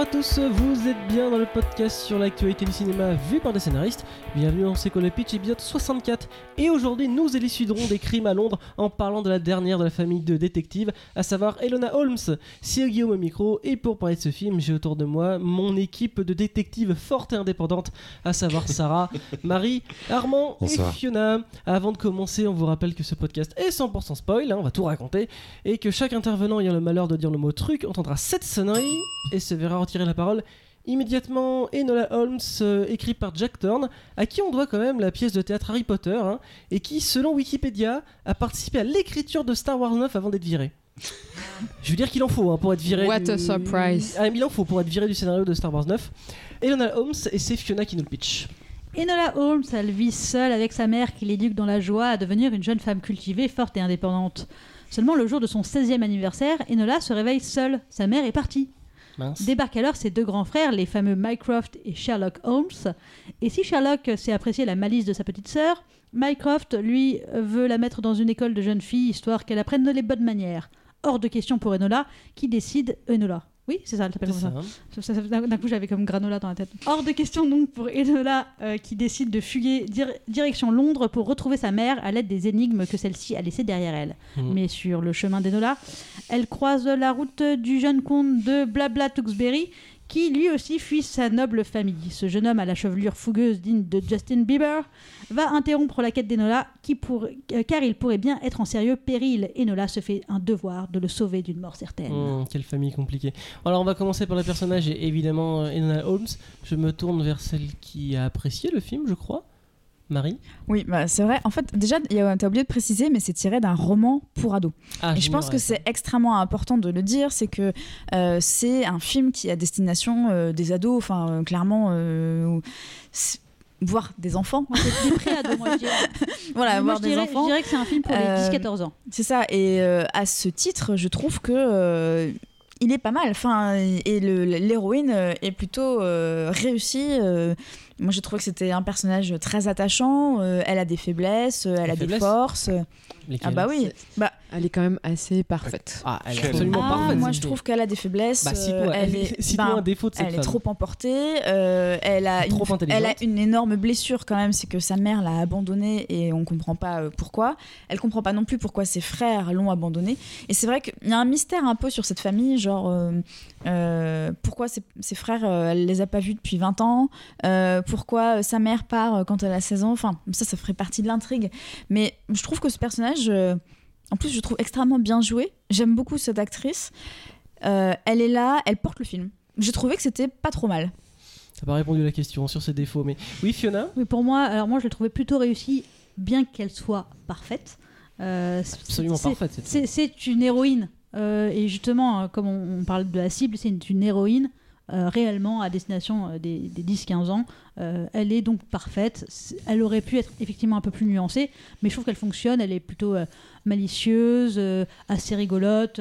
à tous, vous êtes bien dans le podcast sur l'actualité du cinéma vu par des scénaristes. Bienvenue dans C'est le pitch épisode 64. Et aujourd'hui, nous éluciderons des crimes à Londres en parlant de la dernière de la famille de détectives, à savoir Elona Holmes. C'est Guillaume au micro, et pour parler de ce film, j'ai autour de moi mon équipe de détectives fortes et indépendantes, à savoir Sarah, Marie, Armand Bonsoir. et Fiona. Avant de commencer, on vous rappelle que ce podcast est 100% spoil, hein, on va tout raconter, et que chaque intervenant ayant le malheur de dire le mot truc entendra cette sonnerie et se verra retirer la parole immédiatement. Enola Holmes, euh, écrit par Jack Thorne, à qui on doit quand même la pièce de théâtre Harry Potter, hein, et qui, selon Wikipédia, a participé à l'écriture de Star Wars 9 avant d'être viré. Je veux dire qu'il en faut hein, pour être viré. What du... a surprise. Ah, mais il en faut pour être viré du scénario de Star Wars 9. Elona Holmes, et c'est Fiona qui nous le pitch. Enola Holmes, elle vit seule avec sa mère qui l'éduque dans la joie à devenir une jeune femme cultivée, forte et indépendante. Seulement le jour de son 16e anniversaire, Enola se réveille seule. Sa mère est partie. Mince. Débarquent alors ses deux grands frères, les fameux Mycroft et Sherlock Holmes. Et si Sherlock sait apprécier la malice de sa petite sœur, Mycroft, lui, veut la mettre dans une école de jeunes filles, histoire qu'elle apprenne les bonnes manières. Hors de question pour Enola, qui décide... Enola. Oui, c'est ça, elle s'appelle comme ça, D'un coup, j'avais comme granola dans la tête. Hors de question donc pour Enola euh, qui décide de fuguer dir- direction Londres pour retrouver sa mère à l'aide des énigmes que celle-ci a laissées derrière elle. Mhm. Mais sur le chemin d'Enola, elle croise la route du jeune comte de Blabla Tewksbury qui lui aussi fuit sa noble famille. Ce jeune homme à la chevelure fougueuse digne de Justin Bieber va interrompre la quête d'Enola qui pour- euh, car il pourrait bien être en sérieux péril. Enola se fait un devoir de le sauver d'une mort certaine. Hum, quelle famille compliquée. Alors on va commencer par le personnage et évidemment euh, Enola Holmes. Je me tourne vers celle qui a apprécié le film, je crois. Marie. Oui, bah, c'est vrai. En fait, déjà, il y a- t'as oublié de préciser, mais c'est tiré d'un roman pour ados. Ah, Et je pense que c'est extrêmement important de le dire, c'est que euh, c'est un film qui est à destination euh, des ados, enfin, euh, clairement, euh, voire des enfants. Des préados, moi je dirais. voilà, Mais moi, voire je des dirais, enfants. je dirais que c'est un film pour les Euh, 10-14 ans. C'est ça. Et euh, à ce titre, je trouve que euh, il est pas mal. Enfin, et l'héroïne est plutôt euh, réussie. Euh. moi, j'ai trouvé que c'était un personnage très attachant. euh, elle a des faiblesses, euh, elle a des faiblesses Ah bah oui. Bah, Elle est quand même assez parfaite. Ah, elle est Quelle- absolument ah, parfaite. moi, cette je trouve qu'elle a des faiblesses. Bah, euh, cite-moi elle est, cite-moi ben, un défaut de cette elle est trop emportée. euh, elle a une, Trop elle a une énorme blessure quand même, c'est que sa mère l'a abandonnée et on comprend pas euh, pourquoi. Elle comprend pas non plus pourquoi ses frères l'ont abandonnée. Et c'est vrai qu'il y a un mystère un peu sur cette famille, genre euh, euh, pourquoi ses, ses frères, euh, elle les a pas vus depuis 20 ans, euh, pourquoi euh, sa mère part euh, quand elle a 16 ans. Enfin, ça, ça ferait partie de l'intrigue. Mais je trouve que ce personnage, euh, en plus, je trouve extrêmement bien joué. J'aime beaucoup cette actrice. Euh, elle est là, elle porte le film. J'ai trouvé que c'était pas trop mal. T'as pas répondu à la question sur ses défauts, mais oui, Fiona? Mais pour moi, alors moi je l'ai trouvée plutôt réussie, bien qu'elle soit parfaite. Euh, c'est- Absolument parfaite. C'est une héroïne. Euh, et justement, comme on, on parle de la cible, c'est une, une héroïne euh, réellement à destination euh, des, des 10-15 ans. Euh, elle est donc parfaite. Elle aurait pu être effectivement un peu plus nuancée, mais je trouve qu'elle fonctionne. Elle est plutôt euh, malicieuse, assez rigolote,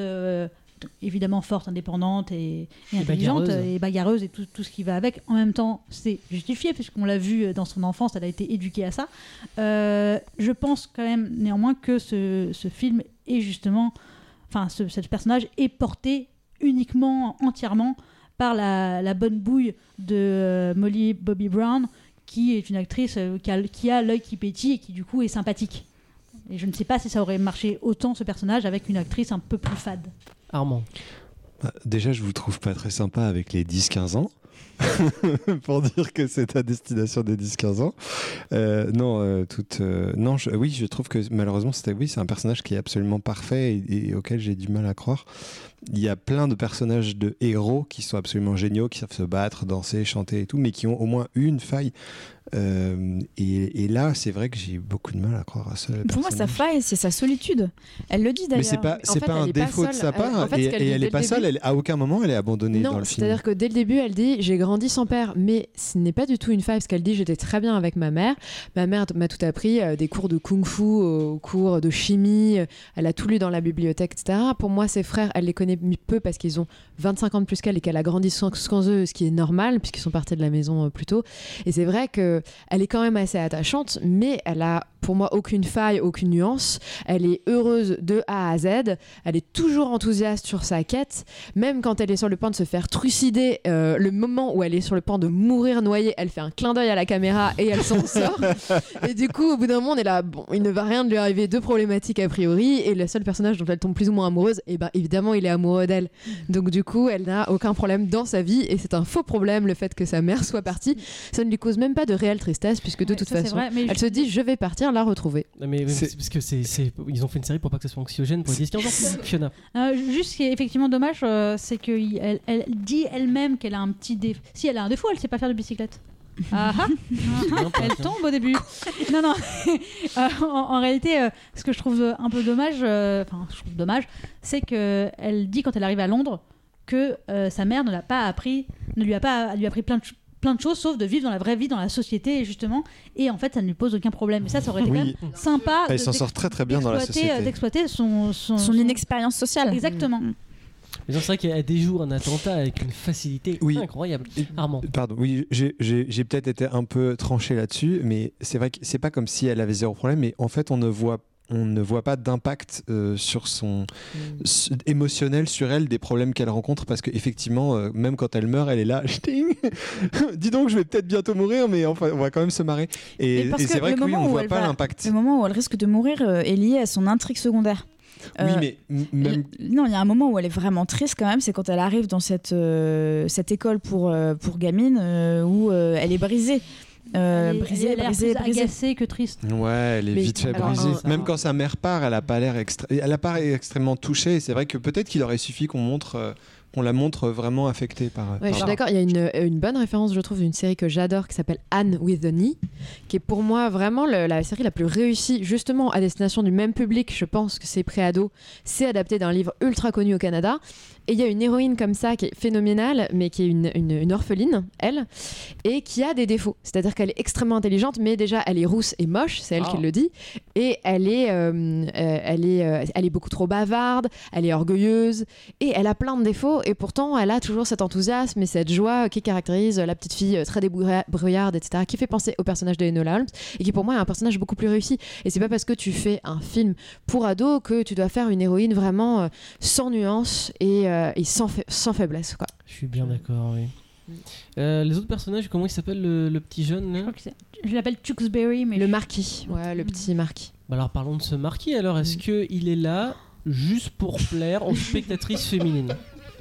évidemment forte, indépendante et, et Et intelligente, bagarreuse. et bagarreuse et tout, tout ce qui va avec. En même temps, c'est justifié puisqu'on l'a vu dans son enfance, elle a été éduquée à ça. Euh, je pense quand même néanmoins que ce, ce film est justement, enfin, ce, ce personnage est porté uniquement, entièrement par la, la bonne bouille de euh, Molly Bobby Brown, qui est une actrice euh, qui a, qui a l'œil qui pétille et qui du coup est sympathique. Et je ne sais pas si ça aurait marché autant ce personnage avec une actrice un peu plus fade. Armand. Bah, déjà, je vous trouve pas très sympa avec les 10-15 ans. pour dire que c'est à destination des 10-15 ans. Euh, non, euh, toute, euh, non je- oui, je trouve que malheureusement, c'était, oui, c'est un personnage qui est absolument parfait et, et auquel j'ai du mal à croire. Il y a plein de personnages de héros qui sont absolument géniaux, qui savent se battre, danser, chanter et tout, mais qui ont au moins une faille. Euh, et, et là, c'est vrai que j'ai beaucoup de mal à croire à ça. Pour moi, sa faille, c'est sa solitude. Elle le dit d'ailleurs. Mais c'est pas, c'est pas un est pas défaut de sa part. Euh, en fait, ce et elle dès est pas le seule. Elle, à aucun moment, elle est abandonnée dans le film. c'est-à-dire que dès le début, elle dit j'ai grandi sans père, mais ce n'est pas du tout une faille parce qu'elle dit j'étais très bien avec ma mère. Ma mère m'a tout appris, euh, des cours de kung-fu, aux cours de chimie, euh, elle a tout lu dans la bibliothèque, etc. Pour moi, ses frères, elle les connaît peu parce qu'ils ont 25 ans de plus qu'elle et qu'elle a grandi sans, sans eux, ce qui est normal puisqu'ils sont partis de la maison euh, plus tôt. Et c'est vrai que elle est quand même assez attachante, mais elle a pour moi aucune faille, aucune nuance. Elle est heureuse de A à Z. Elle est toujours enthousiaste sur sa quête, même quand elle est sur le point de se faire trucider. euh, le moment où elle est sur le point de mourir noyée, elle fait un clin d'œil à la caméra et elle s'en sort. Et du coup, au bout d'un moment, on est là. Bon, il ne va rien de lui arriver de problématique a priori. Et le seul personnage dont elle tombe plus ou moins amoureuse, et ben évidemment, il est amoureux d'elle. Donc du coup, elle n'a aucun problème dans sa vie et c'est un faux problème le fait que sa mère soit partie. Ça ne lui cause même pas de réelle tristesse puisque de Ouais, toute façon, vrai, elle je- se dit je vais partir la retrouver. Non, mais C'est- parce que c'est, ils ont fait une série pour pas que ça soit anxiogène pour les 10-15 ans. Fiona. Euh, juste ce qui est effectivement dommage, euh, c'est qu'elle elle, elle dit elle-même qu'elle a un petit défaut. Si elle a un défaut, elle sait pas faire de bicyclette. Ah ah, elle tombe au début. non, non. Euh, en, en réalité, euh, ce que je trouve euh, un peu dommage, euh, enfin, je trouve dommage, c'est que elle dit quand elle arrive à Londres que euh, sa mère ne l'a pas appris, ne lui a pas, lui a appris plein de, plein de choses, sauf de vivre dans la vraie vie, dans la société, justement. Et en fait, ça ne lui pose aucun problème. Et ça, ça aurait été quand même sympa. elle s'en sort très très bien dans la d'exploiter, société. D'exploiter son, son, Son inexpérience sociale. Exactement. Mais non, c'est vrai qu'elle déjoue un attentat avec une facilité Oui. incroyable. Armand. Pardon, oui, j'ai- peut-être été un peu tranché là-dessus, mais c'est vrai que c'est pas comme si elle avait zéro problème, mais en fait, on ne voit on ne voit pas d'impact euh, sur son s- émotionnel sur elle des problèmes qu'elle rencontre parce qu'effectivement même quand elle meurt elle est là Ch'ting dis donc je vais peut-être bientôt mourir mais enfin on va quand même se marrer et, Mais c'est vrai que oui on voit pas va- l'impact Le moment où elle risque de mourir euh, est lié à son intrigue secondaire. Oui Euh, mais même Non, il y a un moment où elle est vraiment triste quand même, c'est quand elle arrive dans cette, euh, cette école pour, euh, pour gamines euh, où euh, elle est brisée. Euh, Elle est- brisée, elle a l'air brisée, plus brisée. agacée que triste. Ouais, elle est Mais vite fait alors, brisée. ça- Même quand sa mère part, elle a pas l'air extra... elle a pas extrêmement touchée. C'est vrai que peut-être qu'il aurait suffi qu'on montre, qu'on la montre vraiment affectée par. Ouais, je suis d'accord. Il y a une, une bonne référence, je trouve, d'une série que j'adore qui s'appelle Anne with the Knee, qui est pour moi vraiment le- la série la plus réussie, justement à destination du même public. Je pense que c'est pré-ado. C'est adapté d'un livre ultra connu au Canada. Et il y a une héroïne comme ça qui est phénoménale, mais qui est une, une- une orpheline, elle, et qui a des défauts. C'est-à-dire qu'elle est extrêmement intelligente, mais déjà elle est rousse et moche, c'est elle Ah. qui le dit. Et elle est, euh, euh, elle, est, euh, elle est beaucoup trop bavarde, elle est orgueilleuse, et elle a plein de défauts. Et pourtant, elle a toujours cet enthousiasme et cette joie qui caractérise la petite fille euh, très débrouillarde, etc., qui fait penser au personnage de Enola Holmes, et qui pour moi est un personnage beaucoup plus réussi. Et c'est pas parce que tu fais un film pour ados que tu dois faire une héroïne vraiment euh, sans nuance et, euh, et sans, fa- sans faiblesse. Quoi. Je suis bien d'accord, oui. Euh, les autres personnages, comment il s'appelle le, le petit jeune Je, là l'appelle Tewksbury, mais Le je- marquis, ouais, le petit marquis. Bah Alors parlons de ce marquis alors. Est-ce Mm. que il est là juste pour plaire aux spectatrices féminines?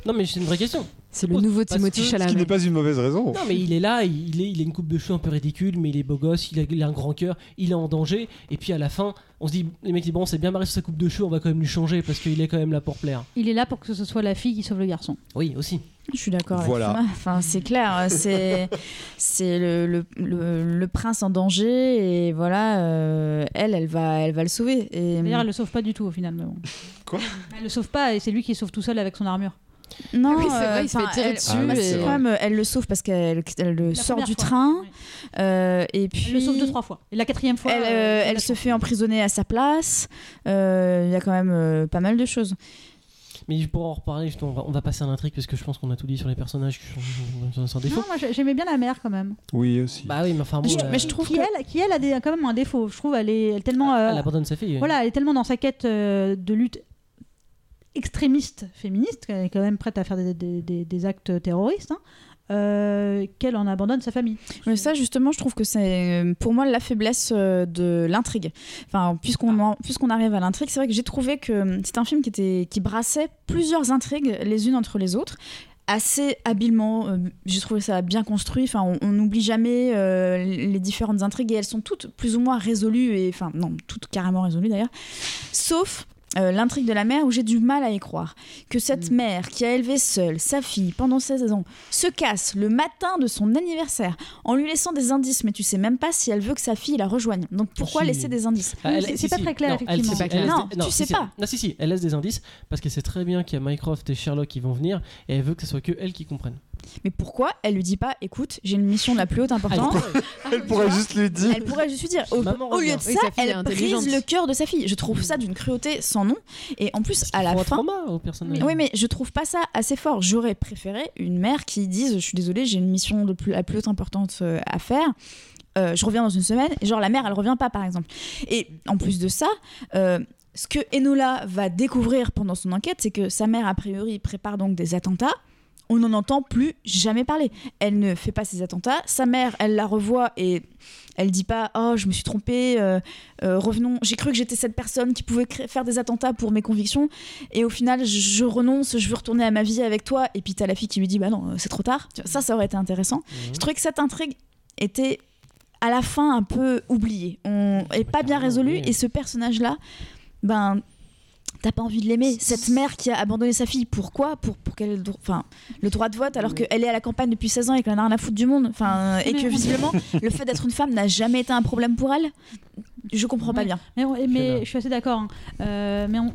Non mais c'est une vraie question. C'est le Parce nouveau que- Timothy Ce qui n'est pas une mauvaise raison. Non mais il est là, il, est, il a une coupe de cheveux un peu ridicule, mais il est beau gosse, il a, il a un grand cœur, il est en danger. Et puis à la fin, on se dit, les mecs disent bon, c'est bien marré sur sa coupe de cheveux, on va quand même lui changer parce qu'il est quand même là pour plaire. il est là pour que ce soit la fille qui sauve le garçon. Oui aussi. Je suis d'accord Voilà. avec Thomas. Enfin, c'est clair, c'est c'est le, le, le- le prince en danger et voilà, euh, elle, elle va, elle va le sauver. Et D'ailleurs, elle le sauve pas du tout au final. Mais bon. Quoi? Elle le sauve pas et c'est lui qui sauve tout seul avec son armure. Non, Ah oui, c'est vrai, il se enfin, fait tirer elle- dessus Ah c'est c'est même, elle le sauve parce qu'elle elle le La sort du fois. train Ouais. euh, et puis Elle le sauve deux trois fois. Et la quatrième fois, elle, euh, euh, elle elle la se fait emprisonner à sa place. Euh, Il y a quand même euh, pas mal de choses. Mais pour en reparler, on va, on va passer à l'intrigue parce que je pense qu'on a tout dit sur les personnages qui sont sans- sans défaut. Non, moi j'ai- j'aimais bien la mère quand même. Oui aussi. Bah oui, mais enfin bon, Je- euh, mais je trouve qui que- elle, qui elle a des, quand même un défaut. Je trouve elle est, elle est tellement. euh, elle abandonne sa fille. voilà, elle est tellement dans sa quête euh, de lutte extrémiste féministe qu'elle est quand même prête à faire des, des- des- des actes terroristes. hein, euh, qu'elle en abandonne sa famille. Mais ça, justement, je trouve que c'est euh, pour moi la faiblesse euh, de l'intrigue. Enfin, puisqu'on en- puisqu'on arrive à l'intrigue, c'est vrai que j'ai trouvé que c'est un film qui, était, qui brassait plusieurs intrigues les unes entre les autres assez habilement. euh, j'ai trouvé ça bien construit. Enfin, on- on n'oublie jamais euh, les différentes intrigues et elles sont toutes plus ou moins résolues et enfin non, toutes carrément résolues d'ailleurs. Sauf euh, l'intrigue de la mère où j'ai du mal à y croire. Que cette Mm. mère qui a élevé seule sa fille pendant 16 ans se casse le matin de son anniversaire en lui laissant des indices, mais tu sais même pas si elle veut que sa fille la rejoigne. Donc pourquoi Si. laisser des indices Ah, elle- C'est- si, c'est pas si. très clair, Non, elle- effectivement. si, C'est pas elle clair. Non, tu si, sais si. pas. Non, si, si, elle laisse des indices parce qu'elle sait très bien qu'il y a Mycroft et Sherlock qui vont venir et elle veut que ce soit que elle qui comprenne. Mais pourquoi elle lui dit pas, écoute, j'ai une mission de la plus haute importance Elle pourrait juste lui dire. Elle pourrait juste lui dire. Au, lieu de ça, elle brise le cœur de sa fille. Je trouve ça d'une cruauté sans nom. Et en plus, à la fin. trauma au personnage. Oui, mais je trouve pas ça assez fort. J'aurais préféré une mère qui dise Je suis désolée, j'ai une mission de plus, la plus haute importante euh, à faire. Euh, je reviens dans une semaine. Et genre, la mère, elle revient pas, par exemple. Et en plus de ça, euh, ce que Enola va découvrir pendant son enquête, c'est que sa mère, a priori, prépare donc des attentats. On n'en entend plus jamais parler. Elle ne fait pas ces attentats. Sa mère, elle la revoit et elle dit pas Oh, je me suis trompée, euh, euh, revenons. J'ai cru que j'étais cette personne qui pouvait faire des attentats pour mes convictions. Et au final, je, renonce, je veux retourner à ma vie avec toi. Et puis t'as la fille qui lui dit Bah non, euh, c'est trop tard. Ça, ça aurait été intéressant. Mhm. Je trouvais que cette intrigue était à la fin un peu oubliée. On est pas bien carrément résolu. oubliée. Et ce personnage-là, ben. T'as pas envie de l'aimer. Cette mère qui a abandonné sa fille, pourquoi? Pour, pour qu'elle ait enfin, le droit de vote alors qu'elle est à la campagne depuis 16 ans et qu'elle en a rien à foutre du monde. Enfin, et Mais que visiblement, le fait d'être une femme n'a jamais été un problème pour elle? Je comprends pas Ouais. bien. Mais, là. mais je suis assez d'accord. hein. Euh, mais on-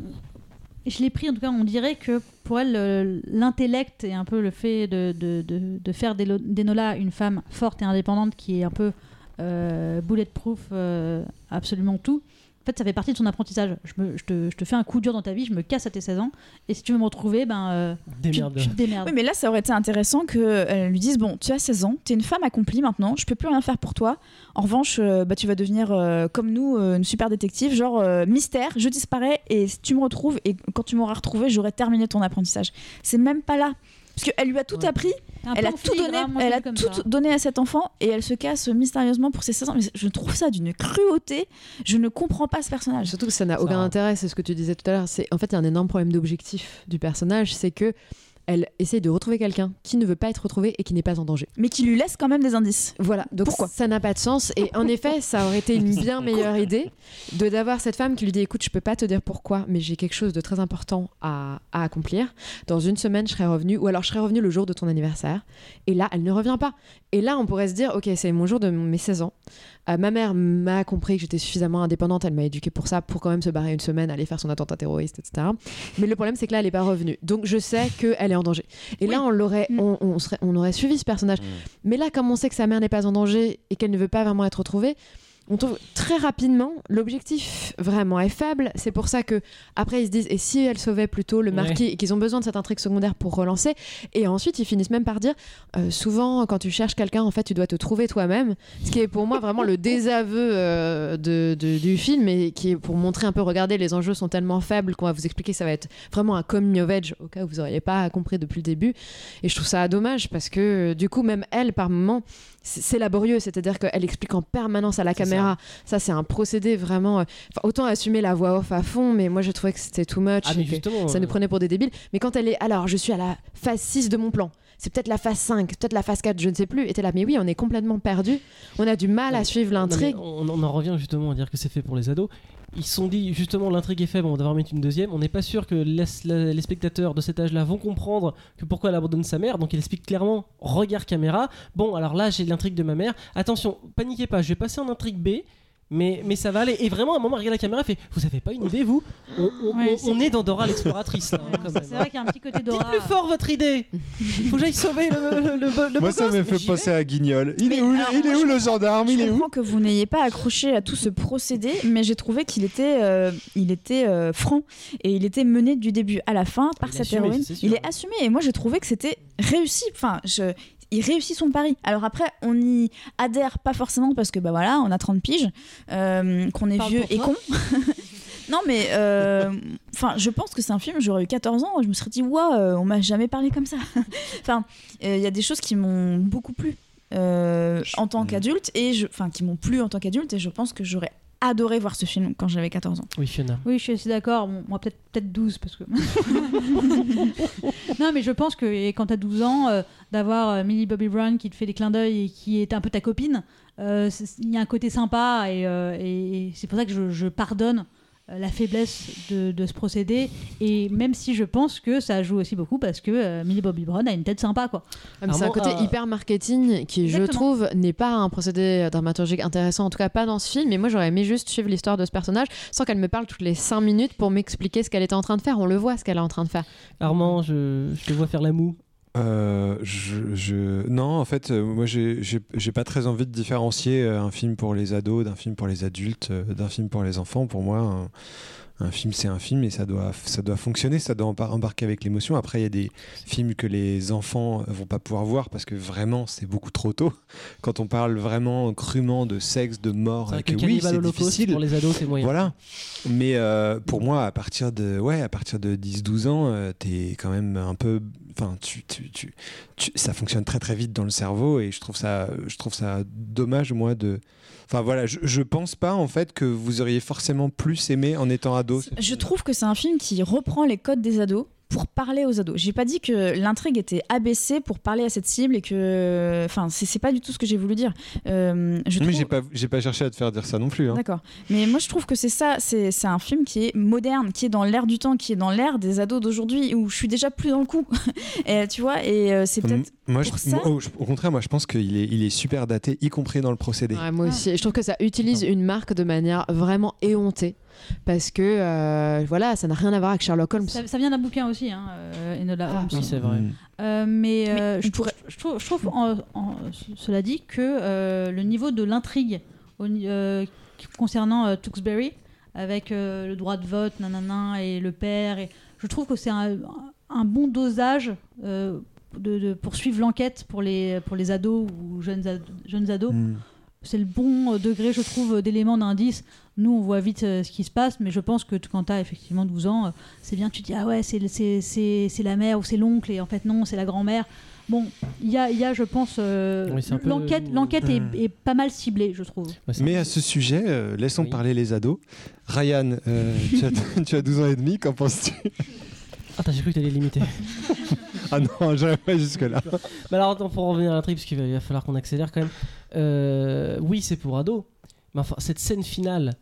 je l'ai pris, en tout cas, on dirait que pour elle, le- l'intellect et un peu le fait de, de, de, de faire d'Enola une femme forte et indépendante qui est un peu euh, bulletproof, euh, absolument tout. En fait, ça fait partie de son apprentissage. Je, me, je, te, je te fais un coup dur dans ta vie, je me casse à tes 16 ans, et si tu veux me retrouver, ben, euh, tu, Démerde. tu démerdes. Oui, mais là, ça aurait été intéressant qu'elle lui dise Bon, tu as 16 ans, tu es une femme accomplie maintenant, je peux plus rien faire pour toi. En revanche, euh, bah, tu vas devenir euh, comme nous, euh, une super détective, genre euh, mystère, je disparais et tu me retrouves, et quand tu m'auras retrouvé, j'aurai terminé ton apprentissage. C'est même pas là. Parce qu'elle lui a tout Ouais. appris, elle a tout donné, elle a tout ça. donné à cet enfant et elle se casse mystérieusement pour ses 16 ans. Mais je trouve ça d'une cruauté. Je ne comprends pas ce personnage. Surtout que ça n'a aucun intérêt, c'est ce que tu disais tout à l'heure. C'est en fait il y a un énorme problème d'objectif du personnage, c'est que elle essaye de retrouver quelqu'un qui ne veut pas être retrouvé et qui n'est pas en danger. Mais qui lui laisse quand même des indices. Voilà, donc Pourquoi ça n'a pas de sens. Et en effet, ça aurait été une bien meilleure idée de d'avoir cette femme qui lui dit écoute, je peux pas te dire pourquoi, mais j'ai quelque chose de très important à, à accomplir. Dans une semaine, je serai revenue, ou alors je serai revenue le jour de ton anniversaire. Et là, elle ne revient pas. Et là, on pourrait se dire ok, c'est mon jour de mes 16 ans. Euh, ma mère m'a compris que j'étais suffisamment indépendante, elle m'a éduquée pour ça, pour quand même se barrer une semaine, aller faire son attentat terroriste, etc. Mais le problème, c'est que là, elle n'est pas revenue. Donc je sais qu'elle est en danger. Et là, on l'aurait, Mm. on, on serait, on aurait suivi ce personnage. Mais là, comme on sait que sa mère n'est pas en danger et qu'elle ne veut pas vraiment être retrouvée, on trouve très rapidement l'objectif vraiment est faible. C'est pour ça que après ils se disent et si elle sauvait plutôt le Ouais. marquis et qu'ils ont besoin de cette intrigue secondaire pour relancer. Et ensuite ils finissent même par dire euh, souvent quand tu cherches quelqu'un en fait tu dois te trouver toi-même. Ce qui est pour moi vraiment le désaveu euh, de, de- du film et qui est pour montrer un peu regardez les enjeux sont tellement faibles qu'on va vous expliquer que ça va être vraiment un coming of age au cas où vous n'auriez pas compris depuis le début. Et je trouve ça dommage parce que du coup, même elle, par moment, c'est laborieux. C'est-à-dire qu'elle explique en permanence à la caméra. Ça, c'est un procédé vraiment. euh, enfin, autant assumer la voix off à fond, mais moi, je trouvais que c'était too much. Ah, et que ça euh, nous prenait pour des débiles. Mais quand elle est. Alors, je suis à la phase 6 de mon plan. C'est peut-être la phase 5, peut-être la phase 4, je ne sais plus. Et t'es là, mais oui, on est complètement perdu. On a du mal à suivre l'intrigue. On, on en revient justement à dire que c'est fait pour les ados. Ils se sont dit justement l'intrigue est faible, on va devoir mettre une deuxième. On n'est pas sûr que les, les spectateurs de cet âge-là vont comprendre que pourquoi elle abandonne sa mère. Donc il explique clairement regard caméra. Bon, alors là j'ai l'intrigue de ma mère. Attention, paniquez pas, je vais passer en intrigue B. Mais, mais ça va aller. Et vraiment, à un moment, elle regarde la caméra et fait Vous avez pas une idée, vous on, on- Ouais, on- c'est- on est dans Dora l'exploratrice. là, hein. C'est vrai qu'il y a un petit côté Dites Dora. plus fort votre idée Faut que j'aille sauver le, le, le, Moi, ça me fait penser vais. à Guignol. Il est où, alors, il est où je- le gendarme? Il Je est où que vous n'ayez pas accroché à tout ce procédé, mais j'ai trouvé qu'il était, euh, il était euh, franc et il était mené du début à la fin par cette assumé, héroïne. sûr. Il est assumé et moi j'ai trouvé que c'était réussi. Enfin, je, il réussit son pari. Alors après, on y adhère pas forcément parce que bah voilà, on a 30 piges, euh, qu'on est Parle vieux et con. non mais, euh, enfin, je pense que c'est un film. J'aurais eu 14 ans, je me serais dit, waouh, on m'a jamais parlé comme ça. Enfin, euh, il y a des choses qui m'ont beaucoup plu. euh, en tant qu'adulte et je enfin qui m'ont plu en tant qu'adulte et je pense que j'aurais adoré voir ce film quand j'avais 14 ans. Oui, Fiona. Oui, je suis assez d'accord. Bon, moi, peut-être peut 12 parce que. non, mais je pense que et quand t'as 12 ans, euh, d'avoir euh, Millie Bobby Brown qui te fait des clins d'œil et qui est un peu ta copine, euh, c'est- il y a un côté sympa et, euh, et- et c'est pour ça que je, je pardonne euh, la faiblesse de, de ce procédé. Et même si je pense que ça joue aussi beaucoup parce que euh, Millie Bobby Brown a une tête sympa, quoi. Ah, mais c'est un côté euh, hyper marketing qui, je trouve, n'est pas un procédé dramaturgique intéressant, en tout cas pas dans ce film. Mais moi, j'aurais aimé juste suivre l'histoire de ce personnage sans qu'elle me parle toutes les 5 minutes pour m'expliquer ce qu'elle était en train de faire. On le voit, ce qu'elle est en train de faire. Armand, je, je te vois faire la moue. Euh, je, je- Non, en fait, euh, moi, j'ai pas très envie de différencier euh, un film pour les ados d'un film pour les adultes, d'un film pour les enfants. Pour moi, un film, c'est un film et ça doit, ça doit fonctionner, ça doit embar- embarquer avec l'émotion. Après, il y a des films que les enfants vont pas pouvoir voir parce que vraiment, c'est beaucoup trop tôt. Quand on parle vraiment crûment de sexe, de mort, vrai que que oui, c'est difficile. pour les ados, c'est moyen. Voilà. Mais euh, pour moi, à partir de, ouais, à partir de 10-12 ans, euh, t'es quand même un peu. Enfin, tu, tu, tu- tu- ça fonctionne très très vite dans le cerveau et je trouve ça, je trouve ça dommage, moi, de. Enfin voilà, je, je pense pas en fait que vous auriez forcément plus aimé en étant ado. Je trouve que c'est un film qui reprend les codes des ados pour parler aux ados. J'ai pas dit que l'intrigue était abaissée pour parler à cette cible et que. Enfin, c'est pas du tout ce que j'ai voulu dire. Euh, je Mais trouve- j'ai pas, j'ai pas cherché à te faire dire ça non plus. hein. D'accord. Mais moi, je trouve que c'est ça. C'est c'est un film qui est moderne, qui est dans l'air du temps, qui est dans l'air des ados d'aujourd'hui, où je suis déjà plus dans le coup. et, tu vois, et euh, c'est peut-être. Moi, je- pour ça- moi, oh, au contraire, moi, je pense qu'il est, il est super daté, y compris dans le procédé. Ouais, moi Ah. aussi. Je trouve que ça utilise une marque de manière vraiment éhontée. Parce que euh, voilà, ça n'a rien à voir avec Sherlock Holmes. Ça, ça vient d'un bouquin aussi, hein, euh, Enola Holmes. Oui, c'est vrai. Hum. Euh, mais euh, Mais je, trouve, pourrait- je trouve, je trouve, en- en- cela dit, que euh, le niveau de l'intrigue euh, concernant euh, Tewksbury, avec euh, le droit de vote, nanana, et le père, et je trouve que c'est un, un bon dosage euh, de, de poursuivre l'enquête pour les, pour les ados ou jeunes, ad- jeunes ados. Hum. C'est le bon degré, je trouve, d'éléments d'indice. Nous, on voit vite euh, ce qui se passe, mais je pense que quand tu as effectivement 12 ans, euh, c'est bien, tu te dis, ah ouais, c'est- c'est c'est- c'est la mère ou c'est l'oncle, et en fait, non, c'est la grand-mère. Bon, il y a, il y a, je pense, euh, Oui, peu- l'enquête l'enquête est, Hmm. est pas mal ciblée, je trouve. Ouais, Mais à ce sujet, euh, laissons Oui. parler les ados. Ryan, euh, tu, as, tu as 12 ans et demi, qu'en penses-tu? Attends, j'ai cru que t'allais limiter. Ah non, j'aurais pas jusque-là. Mais alors, attends, pour revenir à l'intrigue, parce qu'il va, va falloir qu'on accélère quand même. Euh, oui, c'est pour ados. Mais enfin, cette scène finale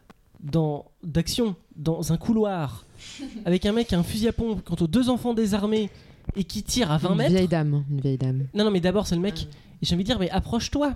dans d'action dans un couloir avec un mec qui a un fusil à pompe contre deux enfants désarmés et qui tire à 20 Une mètres. vieille dame, une vieille dame. Non, non, mais d'abord, c'est le mec. Et j'ai envie de dire, mais approche-toi.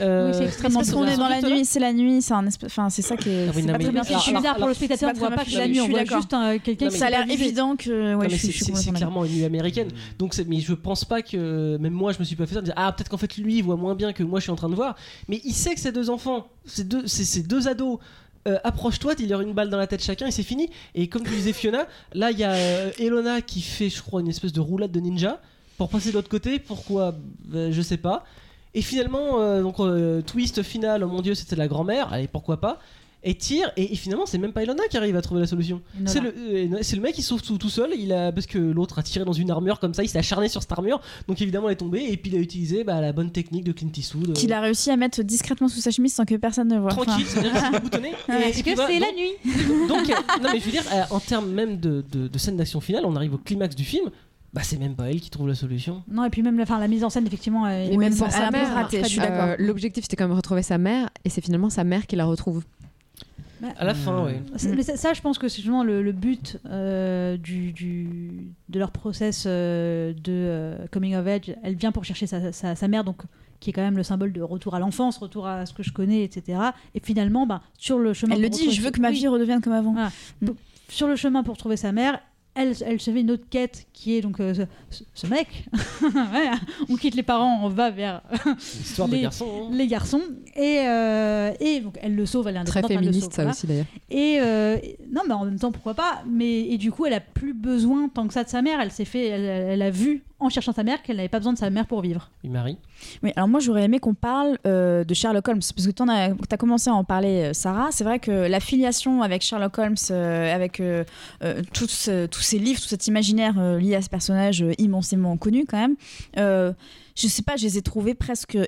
Euh, Oui, c'est extrêmement Parce qu'on est dans la nuit, c'est la nuit, c'est un espèce- enfin c'est ça qui est, Ah oui, c'est non, pas mais- très bien fait. C'est bizarre pour le spectateur, on pas voit pas que la nuit, je on suis voit juste un- quelqu'un Ça a l'air évident que ouais, c'est clairement une nuit américaine. Donc, mais je pense pas que même moi je me suis pas fait ça. de dire, ah, peut-être qu'en fait lui il voit moins bien que moi je suis en train de voir. Mais il sait que ces deux enfants, ces deux, ces deux ados. Euh, approche-toi, il leur une balle dans la tête chacun et c'est fini. Et comme tu disais Fiona, là il y a euh, Elona qui fait, je crois, une espèce de roulade de ninja pour passer de l'autre côté. Pourquoi? Ben, Je sais pas. Et finalement, euh, donc twist final, oh mon dieu, c'était la grand-mère. Allez, pourquoi pas? Et tire. Et, et finalement, c'est même pas Elona qui arrive à trouver la solution. C'est le, euh, c'est le mec qui sauve tout, tout seul, il a, parce que l'autre a tiré dans une armure comme ça, il s'est acharné sur cette armure, donc évidemment elle est tombée, et puis il a utilisé bah, la bonne technique de Clint Eastwood. euh, Qu'il a réussi à mettre discrètement sous sa chemise sans que personne ne voit. Enfin, Tranquille, c'est-à-dire que c'est boutonné. puis que voilà, c'est la nuit Donc, euh, non mais je veux dire, euh, en termes même de, de, de scène d'action finale, on arrive au climax du film, bah c'est même pas elle qui trouve la solution. Non, et puis même la, enfin, la mise en scène, effectivement, est Et même est pour sa mère, ratée, je suis euh, d'accord. Euh, L'objectif c'était quand même retrouver sa mère et c'est finalement sa mère qui la retrouve. À la fin, ouais. Ça- Mais ça, ça, je pense que c'est justement le, le but euh, du, du- de leur process euh, de euh, coming of age. Elle vient pour chercher sa, sa- sa mère, donc qui est quand même le symbole de retour à l'enfance, retour à ce que je connais, etc. Et finalement, bah, sur le chemin, Elle le dit, je veux que ma Oui, vie redevienne comme avant. sur le chemin pour trouver sa mère. Elle, elle se fait une autre quête qui est donc euh, ce, mec. Ouais, on quitte les parents, on va vers Les- garçon. hein. les garçons. Et, euh, et donc elle le sauve, elle est Très féministe sauve, ça voilà. aussi d'ailleurs. Et euh, et- non, mais en même temps, pourquoi pas? Mais et du coup, elle a plus besoin tant que ça de sa mère. Elle s'est fait, elle, elle a vu en cherchant sa mère qu'elle n'avait pas besoin de sa mère pour vivre. Oui, Marie? Oui, alors moi j'aurais aimé qu'on parle euh, de Sherlock Holmes, parce que tu as, commencé à en parler, Sarah. C'est vrai que la filiation avec Sherlock Holmes, euh, avec euh, euh, tous, ce- tous ces livres, tout cet imaginaire euh, lié à ce personnage euh, immensément connu quand même, euh, je sais pas, je les ai trouvés presque...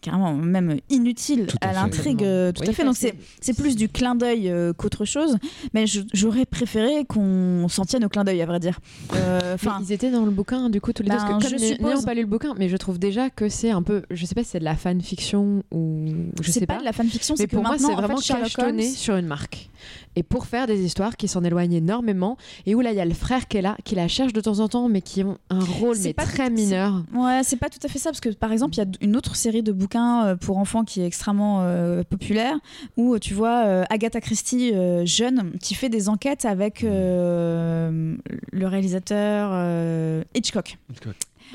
carrément même inutiles Tout à l'intrigue euh, tout Oui, à fait donc c'est c'est plus du clin d'œil euh, qu'autre chose mais je- j'aurais préféré qu'on s'en tienne au clin d'œil à vrai dire Euh, ils étaient dans le bouquin du coup tous les deux. Ben, Parce que je comme suppose. n'ayant pas lu le bouquin, mais je trouve déjà que c'est un peu, je sais pas si c'est de la fanfiction ou je sais pas, pas. de la fanfiction c'est que pour moi, c'est en fait, vraiment Holmes sur une marque. Et pour faire des histoires qui s'en éloignent énormément, et où là, il y a le frère qui est là, qui la cherche de temps en temps, mais qui ont un rôle mais pas très tout- mineur. Ouais, c'est pas tout à fait ça, parce que par exemple, il y a une autre série de bouquins euh, pour enfants qui est extrêmement euh, populaire, où euh, tu vois euh, Agatha Christie, euh, jeune, qui fait des enquêtes avec le réalisateur Hitchcock.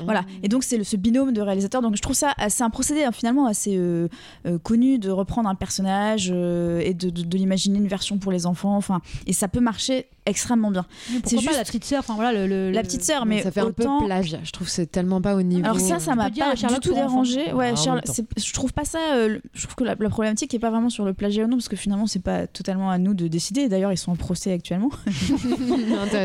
Voilà. Et donc c'est le- ce binôme de réalisateurs. Donc je trouve ça assez un procédé hein, finalement assez euh, euh, connu de reprendre un personnage euh, et de, de, de l'imaginer une version pour les enfants. Enfin, et ça peut marcher extrêmement bien. C'est juste- la petite sœur Enfin voilà le, le- La petite sœur, mais ça fait un autant. peu plagiat. Je trouve que c'est tellement pas au niveau. Alors ça, ça m'a pas Sherlock du tout dérangé. Ouais, Ah, je trouve pas ça. euh, je trouve que la, la problématique est pas vraiment sur le plagiat ou non, parce que finalement, c'est pas totalement à nous de décider. D'ailleurs, ils sont en procès actuellement.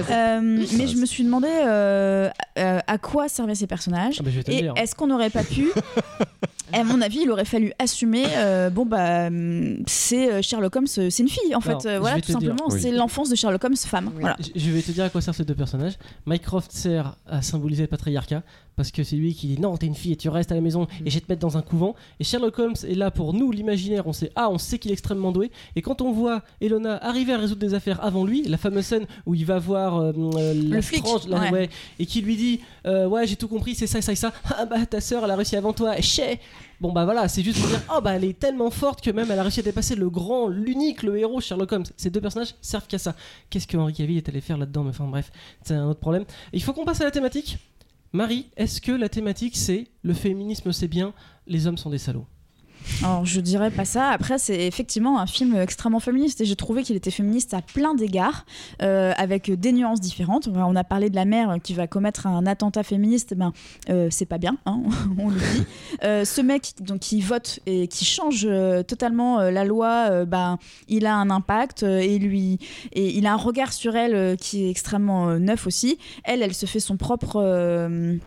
Euh, mais je me suis demandé euh, euh, à quoi servaient ces personnages. Ah bah, Et est-ce qu'on n'aurait pas pu À mon avis, il aurait fallu assumer. euh, bon bah, hum, c'est euh, Sherlock Holmes, euh, c'est une fille en Alors, fait. euh, voilà, tout simplement, Oui. c'est l'enfance de Sherlock Holmes femme. Oui. Voilà. Je- vais te dire à quoi servent ces deux personnages. Mycroft sert à symboliser le patriarcat parce que c'est lui qui dit non, t'es une fille et tu restes à la maison et je vais te mettre dans un couvent. Et Sherlock Holmes est là pour nous, l'imaginaire. On sait ah, on sait qu'il est extrêmement doué. Et quand on voit Elona arriver à résoudre des affaires avant lui, la fameuse scène où il va voir euh, euh, la Le flic, ouais. ouais, et qui lui dit euh, ouais, j'ai tout compris, c'est ça, ça et ça. Ah bah ta sœur, elle a réussi avant toi. Chais. Bon bah voilà, c'est juste pour dire oh bah elle est tellement forte que même elle a réussi à dépasser le grand, l'unique, le héros Sherlock Holmes. Ces deux personnages servent qu'à ça. Qu'est-ce que Henry Cavill est allé faire là-dedans Mais enfin bref, c'est un autre problème. Il faut qu'on passe à la thématique. Marie, est-ce que la thématique c'est le féminisme c'est bien, les hommes sont des salauds? Alors je dirais pas ça. Après c'est effectivement un film extrêmement féministe et j'ai trouvé qu'il était féministe à plein d'égards, euh, avec des nuances différentes. On a parlé de la mère qui va commettre un attentat féministe. Ben euh, c'est pas bien, hein, on le dit. Euh, ce mec donc qui vote et qui change totalement la loi, ben il a un impact et lui et il a un regard sur elle qui est extrêmement neuf aussi. Elle, elle se fait son propre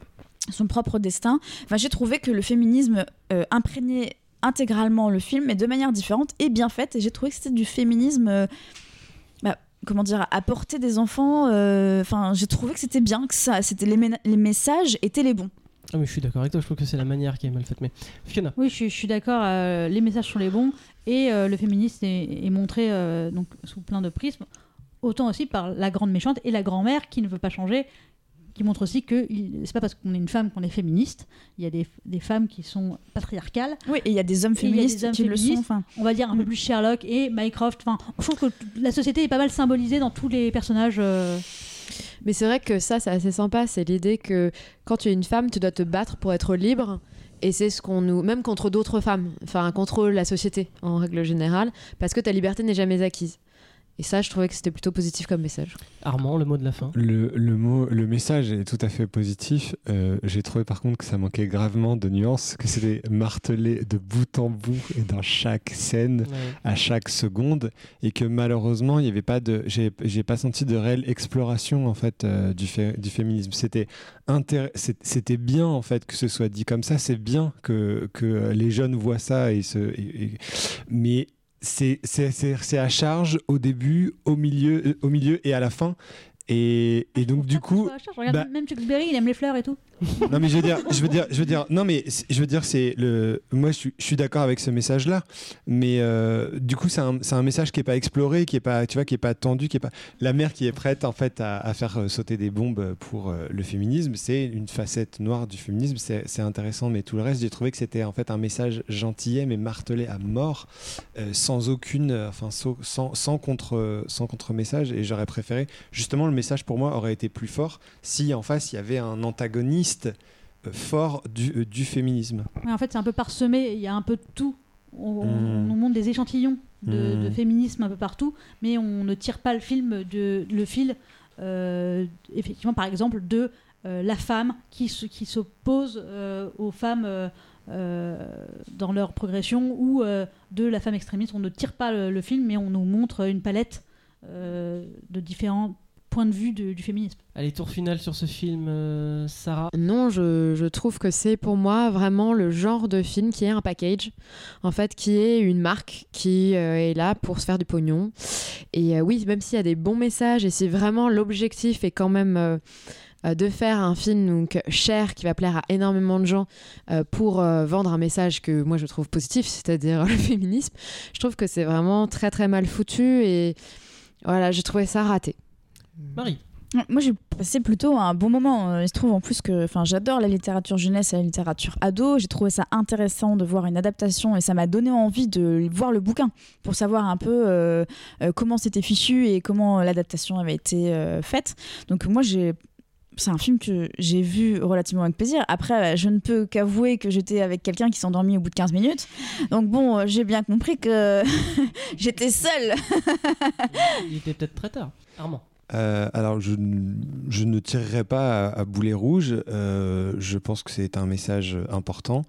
son propre destin. Enfin, j'ai trouvé que le féminisme imprégnait intégralement le film, mais de manière différente et bien faite. Et j'ai trouvé que c'était du féminisme, euh, bah, comment dire, à portée des enfants. euh, Enfin, j'ai trouvé que c'était bien, que ça, c'était les, messages étaient les bons. Ah mais je suis d'accord avec toi, je trouve que c'est la manière qui est mal faite. Mais Fiona, Oui, je, suis- je suis d'accord. euh, les messages sont les bons et euh, le féminisme est, est montré euh, donc sous plein de prismes. Autant aussi par la grande méchante et la grand-mère qui ne veut pas changer, qui montre aussi que c'est pas parce qu'on est une femme qu'on est féministe. Il y a des, des femmes qui sont patriarcales. Oui, et il y a des hommes a des féministes hommes qui le sont. féministes. Enfin, On va dire un peu plus Sherlock et Mycroft. Enfin, je trouve que la société est pas mal symbolisée dans tous les personnages. euh, Mais c'est vrai que ça, c'est assez sympa. C'est l'idée que quand tu es une femme, tu dois te battre pour être libre. Et c'est ce qu'on nous. Même contre d'autres femmes. Enfin, contre la société, en règle générale. Parce que ta liberté n'est jamais acquise. Et ça, je trouvais que c'était plutôt positif comme message. Armand, le mot de la fin. Le, le mot, le message est tout à fait positif. Euh, J'ai trouvé par contre que ça manquait gravement de nuances, que c'était martelé de bout en bout et dans chaque scène, Ouais. à chaque seconde, et que malheureusement il n'y avait pas de, j'ai j'ai pas senti de réelle exploration en fait euh, du, fé- du féminisme. C'était bien en fait que ce soit dit comme ça. C'est bien que que les jeunes voient ça et se, et- et- mais c'est à charge au début, au milieu, euh, au milieu et à la fin. Et, et donc du coup, Je regarde bah- même Chuck Berry, il aime les fleurs et tout. Non mais je veux dire, je veux dire, je veux dire, non mais je veux dire c'est le, moi je suis, d'accord avec ce message là, mais euh, du coup c'est un, un message qui est pas exploré, qui est pas, tu vois, qui est pas tendu, qui est pas, la mère qui est prête en fait à, faire euh, sauter des bombes pour euh, le féminisme, c'est une facette noire du féminisme, c'est intéressant, mais tout le reste j'ai trouvé que c'était en fait un message gentillet mais martelé à mort, sans aucune, enfin sans, sans contre, sans contre message, et j'aurais préféré justement le message pour moi aurait été plus fort si en face il y avait un antagoniste euh, fort du, euh, du féminisme. Ouais, en fait, c'est un peu parsemé, il y a un peu de tout. On, on Mm. nous montre des échantillons de, Mm. de féminisme un peu partout, mais on ne tire pas le film de le fil, euh, effectivement, par exemple, de euh, la femme qui, qui s'oppose euh, aux femmes euh, dans leur progression, ou euh, de la femme extrémiste. On ne tire pas le, le film, mais on nous montre une palette euh, de différents points de vue de- du féminisme. Allez, tour final sur ce film, euh, Sarah. Non, je, je trouve que c'est pour moi vraiment le genre de film qui est un package, en fait, qui est une marque qui euh, est là pour se faire du pognon. Et euh, oui, même s'il y a des bons messages et si vraiment l'objectif est quand même euh, euh, de faire un film donc cher qui va plaire à énormément de gens euh, pour euh, vendre un message que moi je trouve positif, c'est-à-dire le féminisme, je trouve que c'est vraiment très très mal foutu et voilà, j'ai trouvé ça raté. Marie. Moi, j'ai passé plutôt un bon moment. Euh, Il se trouve en plus que enfin, j'adore la littérature jeunesse et la littérature ado. J'ai trouvé ça intéressant de voir une adaptation et ça m'a donné envie de voir le bouquin pour savoir un peu euh, euh, comment c'était fichu et comment l'adaptation avait été euh, faite. Donc moi, j'ai c'est un film que j'ai vu relativement avec plaisir. Après, je ne peux qu'avouer que j'étais avec quelqu'un qui s'est endormi au bout de 15 minutes. Donc bon, j'ai bien compris que j'étais seule. Il était peut-être très tard. Armand. Euh, alors, je, ne tirerai pas à, à boulet rouge. Euh, je pense que c'est un message important.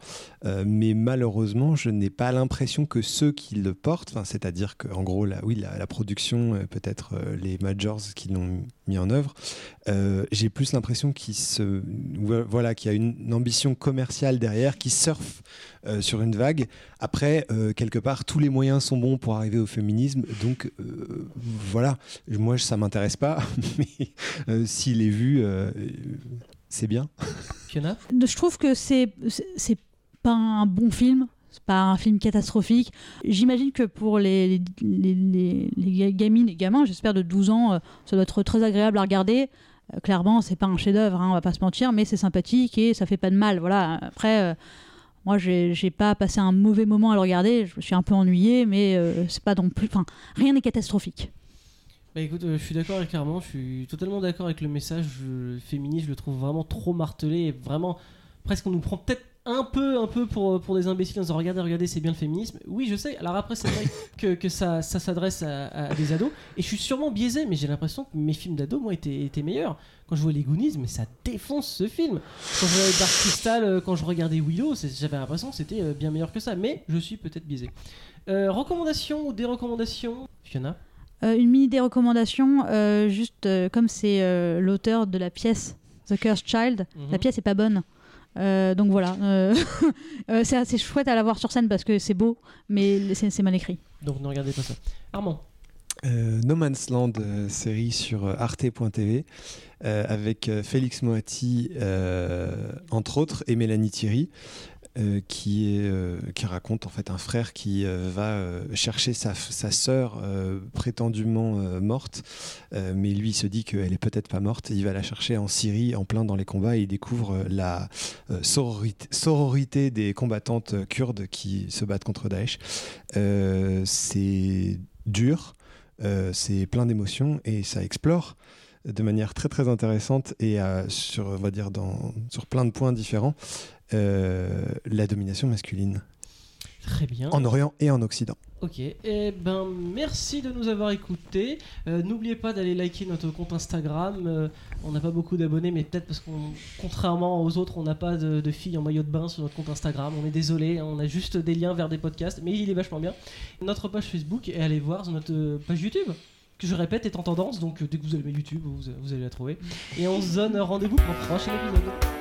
Euh, mais malheureusement, je n'ai pas l'impression que ceux qui le portent, c'est-à-dire que, en gros, la, oui, la, la production, peut-être les majors qui l'ont mis en œuvre, euh, j'ai plus l'impression qu'il se, voilà, qu'il y a une, ambition commerciale derrière, qui surfe euh, sur une vague. Après, euh, quelque part, tous les moyens sont bons pour arriver au féminisme. Donc, euh, voilà. Moi, ça m'intéresse pas, mais euh, s'il est vu, euh, c'est bien. Fiona? Je trouve que c'est- c'est pas un bon film. C'est pas un film catastrophique. J'imagine que pour les, les, les, les ga- gamines gamins, j'espère de 12 ans, euh, ça doit être très agréable à regarder. Euh, clairement, c'est pas un chef-d'œuvre, hein, on va pas se mentir, mais c'est sympathique et ça fait pas de mal. Voilà. Après, euh, moi, j'ai pas passé un mauvais moment à le regarder. Je me suis un peu ennuyée, mais euh, c'est pas non plus. Enfin, rien n'est catastrophique. Bah écoute, je suis d'accord avec Armand, je suis totalement d'accord avec le message féministe, je le trouve vraiment trop martelé vraiment presque on nous prend peut-être un peu un peu pour, pour des imbéciles en disant regardez regardez c'est bien le féminisme. Oui je sais, alors après c'est vrai que, que ça, ça s'adresse à, à des ados et je suis sûrement biaisé mais j'ai l'impression que mes films d'ados moi étaient, étaient meilleurs. Quand je vois les Goonies mais ça défonce ce film. Quand je regardais Dark Crystal, euh, quand je regardais Willow, j'avais l'impression que c'était euh, bien meilleur que ça mais je suis peut-être biaisé. Euh, recommandations ou des recommandations Fiona Euh, une mini des recommandations, euh, juste euh, comme c'est euh, l'auteur de la pièce The Cursed Child, Mhm. la pièce est pas bonne. Euh, donc voilà, euh, euh, c'est assez chouette à la voir sur scène parce que c'est beau, mais c'est mal écrit. Donc ne regardez pas ça. Armand Euh, no Man's Land, euh, série sur euh, arte.tv, euh, avec euh, Félix Moati, euh, entre autres, et Mélanie Thierry. Euh, euh, qui raconte en fait un frère qui euh, va chercher sa, sœur prétendument morte, mais lui se dit qu'elle est peut-être pas morte. Il va la chercher en Syrie, en plein dans les combats, et il découvre la sororité, sororité des combattantes kurdes qui se battent contre Daesh. C'est dur, c'est plein d'émotions et ça explore de manière très très intéressante et euh, sur on va dire dans, sur plein de points différents euh, la domination masculine Très bien. en Orient et en Occident. Ok, eh ben merci de nous avoir écoutés. Euh, N'oubliez pas d'aller liker notre compte Instagram. Euh, on n'a pas beaucoup d'abonnés, mais peut-être parce qu'on, contrairement aux autres, on n'a pas de, de filles en maillot de bain sur notre compte Instagram. On est désolé, hein, on a juste des liens vers des podcasts, mais il est vachement bien. Notre page Facebook et allez voir sur notre page YouTube. Que je répète est en tendance, donc euh, dès que vous allumez YouTube, vous, allez la trouver. Et on se donne rendez-vous pour un prochain épisode.